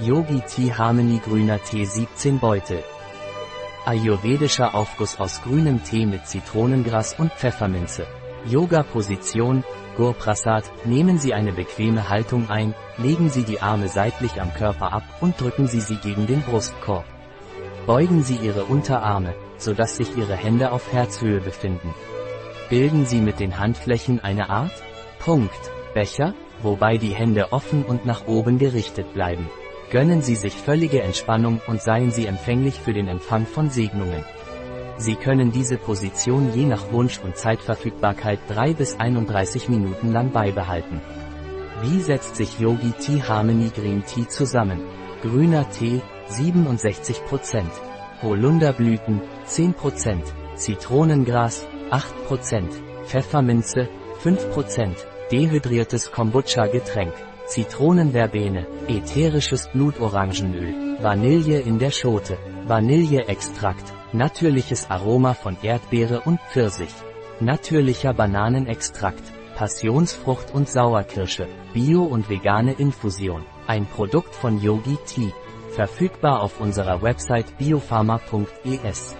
Yogi Tea Harmony grüner Tee 17 Beutel. Ayurvedischer Aufguss aus grünem Tee mit Zitronengras und Pfefferminze. Yoga-Position, Gurprasad, nehmen Sie eine bequeme Haltung ein, legen Sie die Arme seitlich am Körper ab und drücken Sie sie gegen den Brustkorb. Beugen Sie Ihre Unterarme, sodass sich Ihre Hände auf Herzhöhe befinden. Bilden Sie mit den Handflächen eine Art Punkt, Becher, wobei die Hände offen und nach oben gerichtet bleiben. Gönnen Sie sich völlige Entspannung und seien Sie empfänglich für den Empfang von Segnungen. Sie können diese Position je nach Wunsch und Zeitverfügbarkeit 3 bis 31 Minuten lang beibehalten. Wie setzt sich Yogi Tea Harmony Green Tea zusammen? Grüner Tee 67%, Holunderblüten 10%, Zitronengras 8%, Pfefferminze 5%, dehydriertes Kombucha-Getränk Zitronenverbene, ätherisches Blutorangenöl, Vanille in der Schote, Vanilleextrakt, natürliches Aroma von Erdbeere und Pfirsich, natürlicher Bananenextrakt, Passionsfrucht und Sauerkirsche, Bio- und vegane Infusion, ein Produkt von Yogi Tea, verfügbar auf unserer Website biopharma.es.